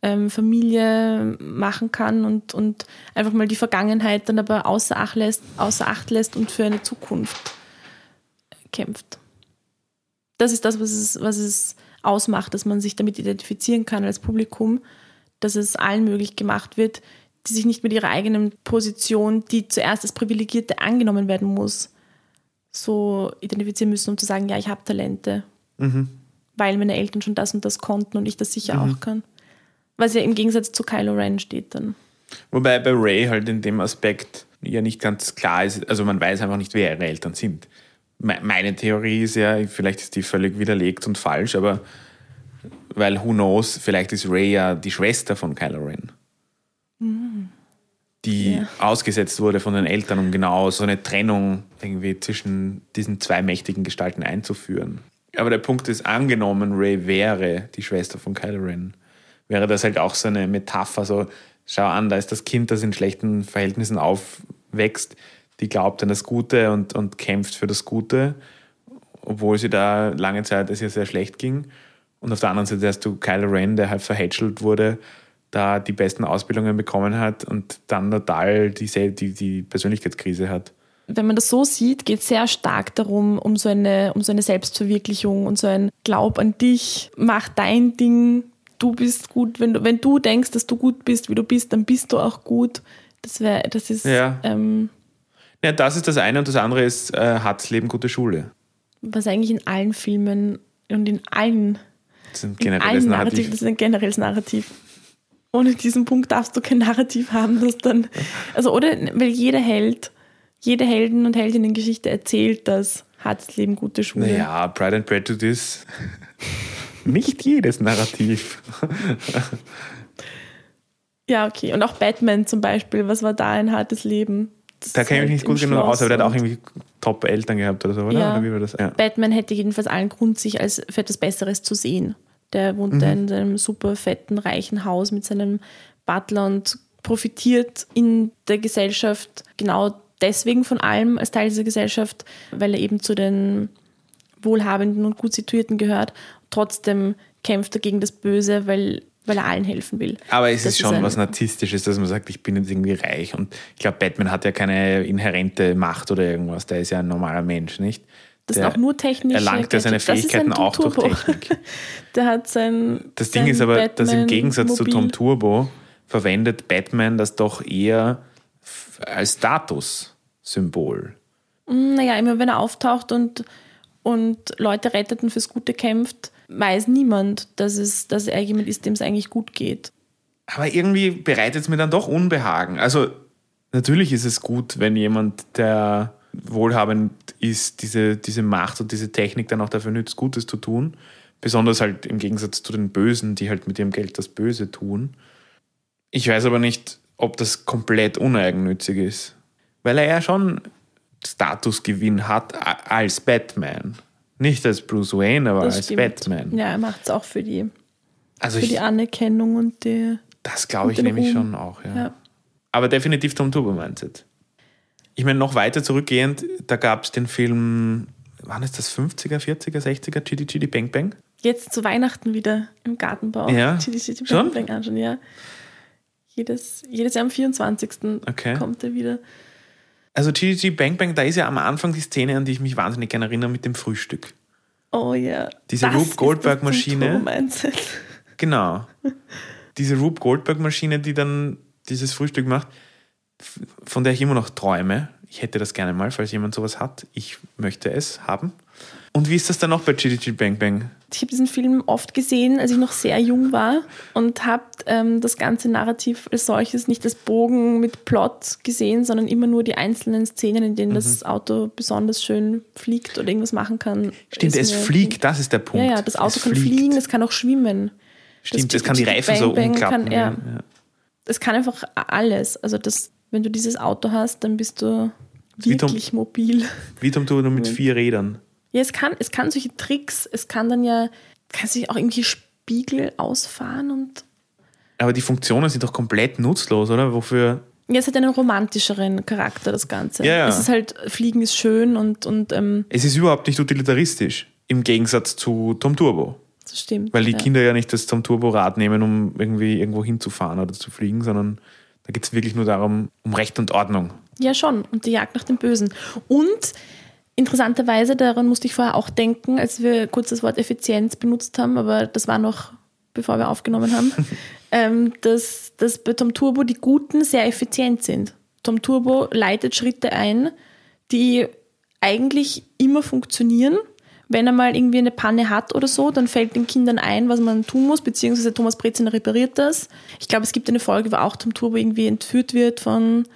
ähm, Familie machen kann und, und einfach mal die Vergangenheit dann aber außer Acht lässt, außer Acht lässt und für eine Zukunft kämpft. Das ist das, was es, was es ausmacht, dass man sich damit identifizieren kann als Publikum, dass es allen möglich gemacht wird, die sich nicht mit ihrer eigenen Position, die zuerst als Privilegierte angenommen werden muss, so identifizieren müssen, um zu sagen, ja, ich habe Talente, weil meine Eltern schon das und das konnten und ich das sicher auch kann. Was ja im Gegensatz zu Kylo Ren steht dann. Wobei bei Ray halt in dem Aspekt ja nicht ganz klar ist, also man weiß einfach nicht, wer ihre Eltern sind. Me- Meine Theorie ist ja, vielleicht ist die völlig widerlegt und falsch, aber weil who knows, vielleicht ist Ray ja die Schwester von Kylo Ren. Die Ja. ausgesetzt wurde von den Eltern, um genau so eine Trennung irgendwie zwischen diesen zwei mächtigen Gestalten einzuführen. Aber der Punkt ist, angenommen, Ray wäre die Schwester von Kylo Ren, wäre das halt auch so eine Metapher, so, schau an, da ist das Kind, das in schlechten Verhältnissen aufwächst, die glaubt an das Gute und, und kämpft für das Gute, obwohl sie da lange Zeit es ihr sehr schlecht ging. Und auf der anderen Seite hast du Kylo Ren, der halt verhätschelt wurde, da die besten Ausbildungen bekommen hat und dann total die, die, die Persönlichkeitskrise hat. Wenn man das so sieht, geht es sehr stark darum, um so, eine, um so eine Selbstverwirklichung und so ein Glaub an dich, mach dein Ding, du bist gut. Wenn du, wenn du denkst, dass du gut bist, wie du bist, dann bist du auch gut. Das wäre, das ist, Ja. ähm, Ja, das ist das eine und das andere ist, äh, hat's Leben gute Schule. was eigentlich in allen Filmen und in allen, Das ist ein in generelles Narrativ, Narrativ. das ist ein generelles Narrativ. Ohne diesen Punkt darfst du kein Narrativ haben, das dann, also oder, weil jeder Held, jede Helden- und Heldinnengeschichte erzählt das, hat Leben gute Schule. Naja, Pride and Prejudice. Nicht jedes Narrativ. Ja, okay. Und auch Batman zum Beispiel, was war da ein hartes Leben? Da kenne ich mich nicht gut genug aus, aber der hat auch irgendwie Top-Eltern gehabt oder so, oder? Ja. oder wie war das? Ja. Batman hätte jedenfalls allen Grund, sich als für etwas Besseres zu sehen. Der wohnt Mhm. da in seinem super fetten, reichen Haus mit seinem Butler und profitiert in der Gesellschaft genau deswegen von allem als Teil dieser Gesellschaft, weil er eben zu den Wohlhabenden und gut situierten gehört. Trotzdem kämpft er gegen das Böse, weil, weil er allen helfen will. Aber es Das ist schon ein- was Narzisstisches, dass man sagt, ich bin jetzt irgendwie reich. Und ich glaube, Batman hat ja keine inhärente Macht oder irgendwas. Der ist ja ein normaler Mensch, nicht? Das der sind auch nur technische erlangt ja seine ist Fähigkeiten auch durch Turbo. Technik. Der hat sein. Das Ding sein ist aber, dass im Gegensatz zu Tom. Turbo verwendet Batman das doch eher als Statussymbol. Naja, immer wenn er auftaucht und, und Leute rettet und fürs Gute kämpft, weiß niemand, dass, es, dass er jemand ist, dem es eigentlich gut geht. Aber irgendwie bereitet es mir dann doch Unbehagen. Also natürlich ist es gut, wenn jemand, der wohlhabend ist, diese, diese Macht und diese Technik dann auch dafür nützt, Gutes zu tun. Besonders halt im Gegensatz zu den Bösen, die halt mit ihrem Geld das Böse tun. Ich weiß aber nicht, ob das komplett uneigennützig ist. Weil er ja schon Statusgewinn hat als Batman. Nicht als Bruce Wayne, aber Das als stimmt. Batman. Ja, er macht es auch für die, Also für ich, die Anerkennung und die. das glaube ich nämlich Ruhm. schon auch. Ja. Ja. Aber definitiv Tom Turbo Mindset. Ich meine, noch weiter zurückgehend, da gab es den Film, wann ist das, 50er, 40er, 60er, Chitty Chitty Bang Bang? Jetzt zu Weihnachten wieder im Gartenbau. Ja? Chitty Chitty Schon? Bang Bang anschauen, ja. Jedes, jedes Jahr am 24. Okay. kommt er wieder. Also Chitty Bang Bang, da ist ja am Anfang die Szene, an die ich mich wahnsinnig gerne erinnere, mit dem Frühstück. Oh ja. Diese Das Rube Goldberg-Maschine. Genau. Diese Rube Goldberg-Maschine, die dann dieses Frühstück macht, von der ich immer noch träume. Ich hätte das gerne mal, falls jemand sowas hat. Ich möchte es haben. Und wie ist das dann noch bei Chitty Chitty Bang Bang? Ich habe diesen Film oft gesehen, als ich noch sehr jung war und habe ähm, das ganze Narrativ als solches nicht als Bogen mit Plot gesehen, sondern immer nur die einzelnen Szenen, in denen das Auto besonders schön fliegt oder irgendwas machen kann. Stimmt, es fliegt, das ist der Ja, Punkt. ja, das Auto es kann fliegt. fliegen, es kann auch schwimmen. Stimmt, es kann die Bang Reifen so Bang umklappen. Kann, ja, ja. Es kann einfach alles. Also das, wenn du dieses Auto hast, dann bist du wie Tom- wirklich mobil. Wie Tom Turbo nur mit vier Rädern. Ja, es kann, es kann solche Tricks, es kann dann ja, kann sich auch irgendwie Spiegel ausfahren und Aber die Funktionen sind doch komplett nutzlos, oder? Wofür? ja, es hat einen romantischeren Charakter, das Ganze. Ja, ja. Es ist halt, Fliegen ist schön und, und ähm, Es ist überhaupt nicht utilitaristisch. Im Gegensatz zu Tom Turbo. das stimmt. Weil die ja. Kinder ja nicht das Tom Turbo Rad nehmen, um irgendwie irgendwo hinzufahren oder zu fliegen, sondern da geht es wirklich nur darum, um Recht und Ordnung. Ja, schon. Und die Jagd nach dem Bösen. Und interessanterweise, daran musste ich vorher auch denken, als wir kurz das Wort Effizienz benutzt haben, aber das war noch bevor wir aufgenommen haben, ähm, dass, dass bei Tom Turbo die Guten sehr effizient sind. Tom Turbo leitet Schritte ein, die eigentlich immer funktionieren. Wenn er mal irgendwie eine Panne hat oder so, dann fällt den Kindern ein, was man tun muss, beziehungsweise Thomas Breziner repariert das. Ich glaube, es gibt eine Folge, wo auch Tom Turbo irgendwie entführt wird von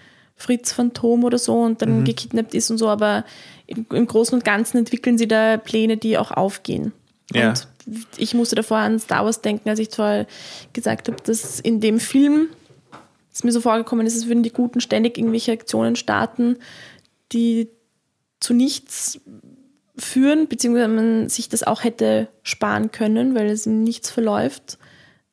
Fritz Phantom oder so und dann gekidnappt ist und so, aber im, im Großen und Ganzen entwickeln sie da Pläne, die auch aufgehen. Ja. Und ich musste davor an Star Wars denken, als ich zwar gesagt habe, dass in dem Film es mir so vorgekommen ist, als würden die Guten ständig irgendwelche Aktionen starten, die zu nichts führen, beziehungsweise man sich das auch hätte sparen können, weil es ihm nichts verläuft.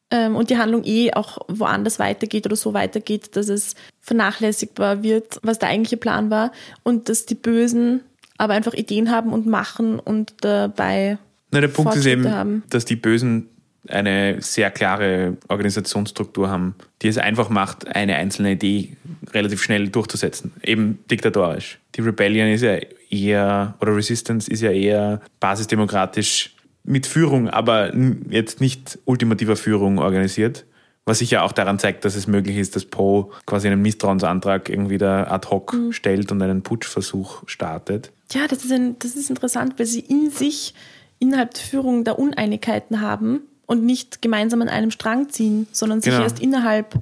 Ähm, und die Handlung eh auch woanders weitergeht oder so weitergeht, dass es vernachlässigbar wird, was der eigentliche Plan war. Und dass die Bösen aber einfach Ideen haben und machen und dabei Na, der Punkt ist eben, haben. dass die Bösen eine sehr klare Organisationsstruktur haben, die es einfach macht, eine einzelne Idee relativ schnell durchzusetzen. Eben diktatorisch. Die Rebellion ist ja eher, oder Resistance ist ja eher basisdemokratisch mit Führung, aber jetzt nicht ultimativer Führung organisiert. Was sich ja auch daran zeigt, dass es möglich ist, dass Poe quasi einen Misstrauensantrag irgendwie da ad hoc Mhm. stellt und einen Putschversuch startet. Ja, das ist, ein, das ist interessant, weil sie in sich innerhalb der Führung da Uneinigkeiten haben und nicht gemeinsam an einem Strang ziehen, sondern sich Genau. erst innerhalb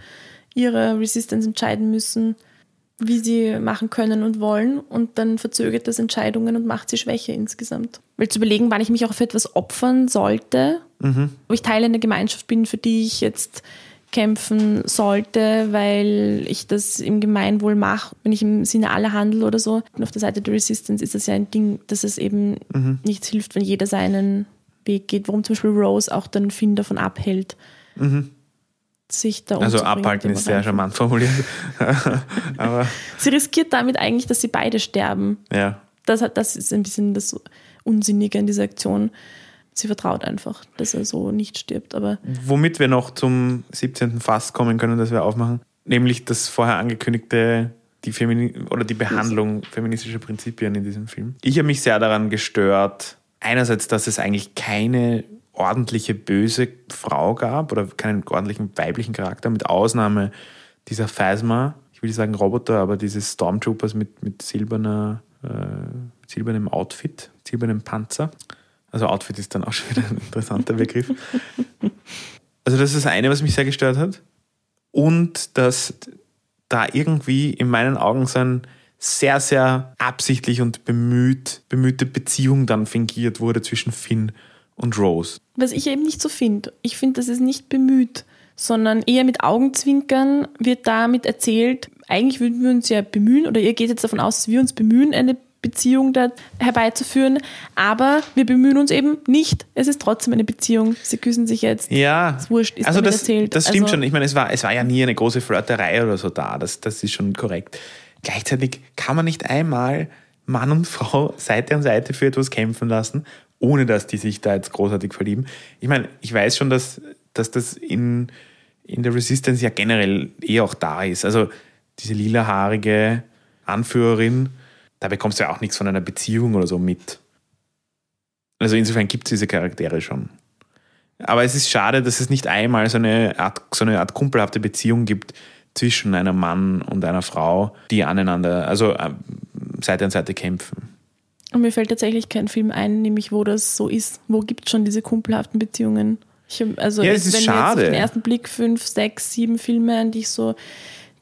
ihrer Resistance entscheiden müssen, wie sie machen können und wollen und dann verzögert das Entscheidungen und macht sie schwächer insgesamt. Weil zu überlegen, wann ich mich auch für etwas opfern sollte, ob ich Teil einer Gemeinschaft bin, für die ich jetzt kämpfen sollte, weil ich das im Gemeinwohl mache, wenn ich im Sinne aller handle oder so. Und auf der Seite der Resistance ist das ja ein Ding, dass es eben nichts hilft, wenn jeder seinen Weg geht. Warum zum Beispiel Rose auch dann Finn davon abhält, sich da Also abhalten ist sehr charmant formuliert. Aber Sie riskiert damit eigentlich, dass sie beide sterben. ja. Das, das ist ein bisschen das Unsinnige in dieser Aktion. Sie vertraut einfach, dass er so nicht stirbt. Aber Womit wir noch zum 17. Fass kommen können, das wir aufmachen, nämlich das vorher angekündigte, die Femini oder die Behandlung feministischer Prinzipien in diesem Film. Ich habe mich sehr daran gestört, einerseits, dass es eigentlich keine ordentliche böse Frau gab oder keinen ordentlichen weiblichen Charakter, mit Ausnahme dieser Phasma, ich will nicht sagen Roboter, aber dieses Stormtroopers mit, mit silberner, äh, mit silbernem Outfit, silbernem Panzer. Also Outfit ist dann auch schon wieder ein interessanter Begriff. Also das ist das eine, was mich sehr gestört hat. Und dass da irgendwie in meinen Augen so ein sehr, sehr absichtlich und bemüht, bemühte Beziehung dann fingiert wurde zwischen Finn und Rose. was ich eben nicht so finde, ich finde, das ist nicht bemüht, sondern eher mit Augenzwinkern wird damit erzählt, eigentlich würden wir uns ja bemühen, oder ihr geht jetzt davon aus, dass wir uns bemühen, eine Beziehung da herbeizuführen, aber wir bemühen uns eben nicht. Es ist trotzdem eine Beziehung. Sie küssen sich jetzt. Ja, Ist wurscht, ist also das, erzählt. das stimmt Also- schon. Ich meine, es war, es war ja nie eine große Flirterei oder so da. Das, das ist schon korrekt. Gleichzeitig kann man nicht einmal Mann und Frau Seite an Seite für etwas kämpfen lassen, ohne dass die sich da jetzt großartig verlieben. Ich meine, ich weiß schon, dass, dass das in, in der Resistance ja generell eh auch da ist. Also diese lilahaarige Anführerin, da bekommst du ja auch nichts von einer Beziehung oder so mit. Also insofern gibt es diese Charaktere schon. Aber es ist schade, dass es nicht einmal so eine Art, so eine Art kumpelhafte Beziehung gibt zwischen einem Mann und einer Frau, die aneinander, also ähm, Seite an Seite kämpfen. Und mir fällt tatsächlich kein Film ein, nämlich wo das so ist. Wo gibt es schon diese kumpelhaften Beziehungen? Ich, also Ja, es ist wenn jetzt schade. auf den ersten Blick fünf, sechs, sieben Filme, an die ich so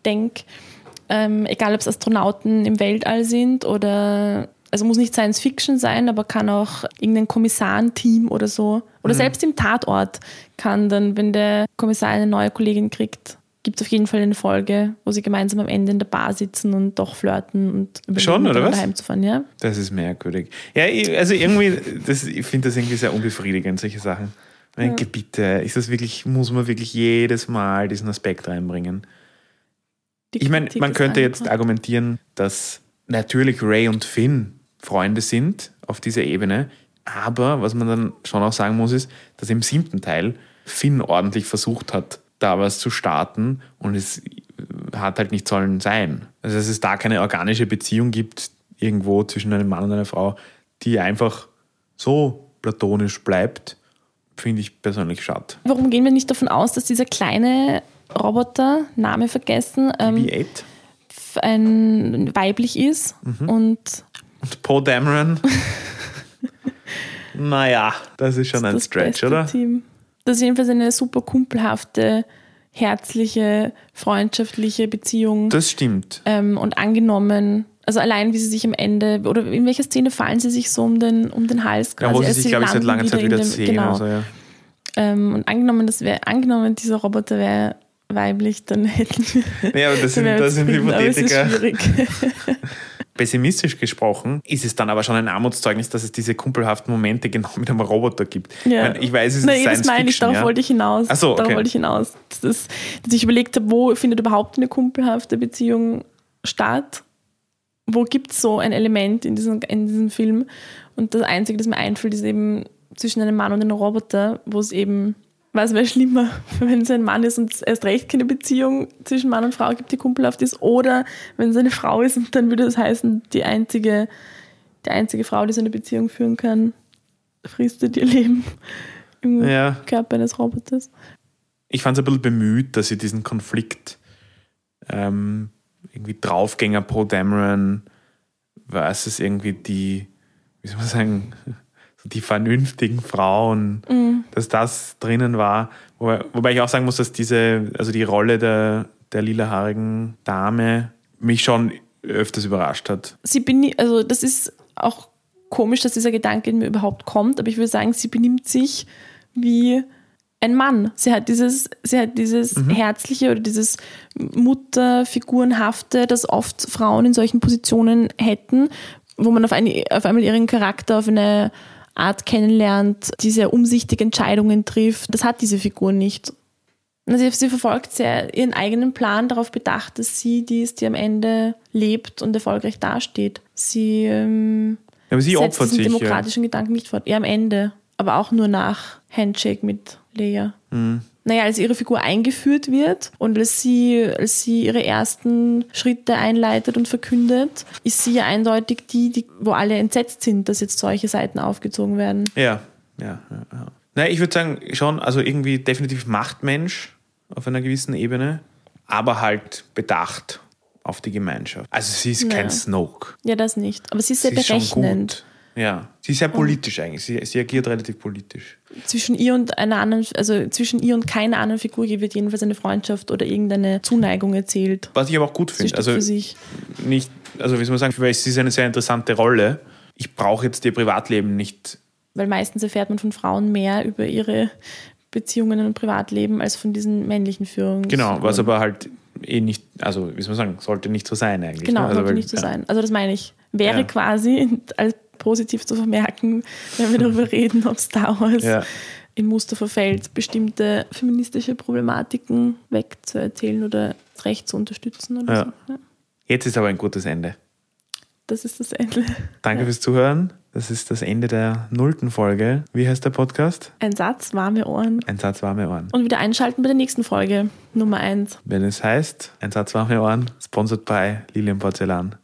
denke, ähm, egal ob es Astronauten im Weltall sind oder also muss nicht Science Fiction sein, aber kann auch irgendein Kommissarenteam oder so. Mhm. Oder selbst im Tatort kann dann, wenn der Kommissar eine neue Kollegin kriegt, gibt es auf jeden Fall eine Folge, wo sie gemeinsam am Ende in der Bar sitzen und doch flirten und überlegen, Schon, oder was? heimzufahren. Ja? Das ist merkwürdig. Ja, ich- also irgendwie, das, ich finde das irgendwie sehr unbefriedigend, solche Sachen. Ich denke, bitte, ist das wirklich, muss man wirklich jedes Mal diesen Aspekt reinbringen? Ich meine, man könnte jetzt einfach- argumentieren, dass natürlich Ray und Finn Freunde sind auf dieser Ebene, aber was man dann schon auch sagen muss, ist, dass im siebten Teil Finn ordentlich versucht hat, da was zu starten und es hat halt nicht sollen sein. Also dass es da keine organische Beziehung gibt, irgendwo zwischen einem Mann und einer Frau, die einfach so platonisch bleibt, finde ich persönlich schade. Warum gehen wir nicht davon aus, dass dieser kleine Roboter, Name vergessen, ähm, B8 ein weiblich ist Mhm. und und Poe Dameron. naja, das ist schon ein das Stretch, beste oder? Team. Das ist jedenfalls eine super kumpelhafte, herzliche, freundschaftliche Beziehung Das stimmt. ähm, und angenommen. Also allein, wie sie sich am Ende, oder in welcher Szene fallen sie sich so um den, um den Hals Ja, wo sie als sich, glaube ich, seit langer Zeit wieder dem- sehen. Genau. Also, ja. Ähm, und angenommen, das wäre, angenommen, dieser Roboter wäre weiblich, dann hätten wir Nee, aber das sind, das sind zufrieden, aber es ist Hypothetiker. schwierig. pessimistisch gesprochen, ist es dann aber schon ein Armutszeugnis, dass es diese kumpelhaften Momente genau mit einem Roboter gibt. Ja. Ich, meine, ich weiß, es ist Nein, Science das meine ich, Fiction, darauf ja? wollte ich hinaus. Ach so, okay. Darauf wollte ich hinaus. Das ist, dass ich überlegt habe, wo findet überhaupt eine kumpelhafte Beziehung statt? Wo gibt es so ein Element in diesem, in diesem Film? Und das Einzige, das mir einfällt, ist eben zwischen einem Mann und einem Roboter, wo es eben, was wäre schlimmer, wenn es ein Mann ist und es erst recht keine Beziehung zwischen Mann und Frau gibt, die kumpelhaft ist, oder wenn es eine Frau ist und dann würde das heißen, die einzige, die einzige Frau, die so eine Beziehung führen kann, fristet ihr Leben im Ja. Körper eines Roboters. ich fand es ein bisschen bemüht, dass sie diesen Konflikt ähm, irgendwie Draufgänger pro Dameron versus irgendwie die, wie soll man sagen, die vernünftigen Frauen, dass das drinnen war. Wobei, wobei ich auch sagen muss, dass diese, also die Rolle der, der lilahaarigen Dame mich schon öfters überrascht hat. Sie bin, also das ist auch komisch, dass dieser Gedanke in mir überhaupt kommt, aber ich würde sagen, sie benimmt sich wie ein Mann. Sie hat dieses, sie hat dieses Herzliche oder dieses Mutterfigurenhafte, das oft Frauen in solchen Positionen hätten, wo man auf, eine, auf einmal ihren Charakter auf eine Art kennenlernt, die sehr umsichtig Entscheidungen trifft. Das hat diese Figur nicht. Also sie verfolgt sehr ihren eigenen Plan, darauf bedacht, dass sie die ist, die am Ende lebt und erfolgreich dasteht. Sie, ähm, Aber sie setzt opfert diesen sich. Ja. demokratischen Gedanken nicht fort. Ja, am Ende. Aber auch nur nach Handshake mit Leia. Mhm. Naja, als ihre Figur eingeführt wird und als sie, als sie ihre ersten Schritte einleitet und verkündet, ist sie ja eindeutig die, die, wo alle entsetzt sind, dass jetzt solche Seiten aufgezogen werden. Ja, ja, ja. ja. Naja, ich würde sagen, schon, also irgendwie definitiv Machtmensch auf einer gewissen Ebene, aber halt bedacht auf die Gemeinschaft. Also sie ist kein Ja. Snoke. Ja, das nicht. Aber sie ist sehr Sie berechnend. Ja, sie ist sehr politisch eigentlich. Sie, sie agiert relativ politisch. zwischen ihr und einer anderen, also zwischen ihr und keiner anderen Figur wird jedenfalls eine Freundschaft oder irgendeine Zuneigung erzählt. Was ich aber auch gut Sie finde. Also für sich. nicht, also wie soll man sagen, weil es ist eine sehr interessante Rolle. Ich brauche jetzt ihr Privatleben nicht. Weil meistens erfährt man von Frauen mehr über ihre Beziehungen und Privatleben als von diesen männlichen Führungen. Genau, was aber halt eh nicht, also wie soll man sagen, sollte nicht so sein eigentlich. Genau, ne? also, sollte weil- nicht so ja. sein. Also das meine ich. Wäre Ja. quasi als positiv zu vermerken, wenn wir darüber reden, ob Star Wars Ja. im Muster verfällt, bestimmte feministische Problematiken wegzuerzählen oder recht zu unterstützen oder Ja. so. Ja, Jetzt ist aber ein gutes Ende. das ist das Ende. Danke fürs Zuhören. Das ist das Ende der nullten Folge. Wie heißt der Podcast? Ein Satz, warme Ohren. Ein Satz warme Ohren. Und wieder einschalten bei der nächsten Folge, Nummer 1. Wenn es heißt, ein Satz warme Ohren, sponsored by Lilian Porzellan.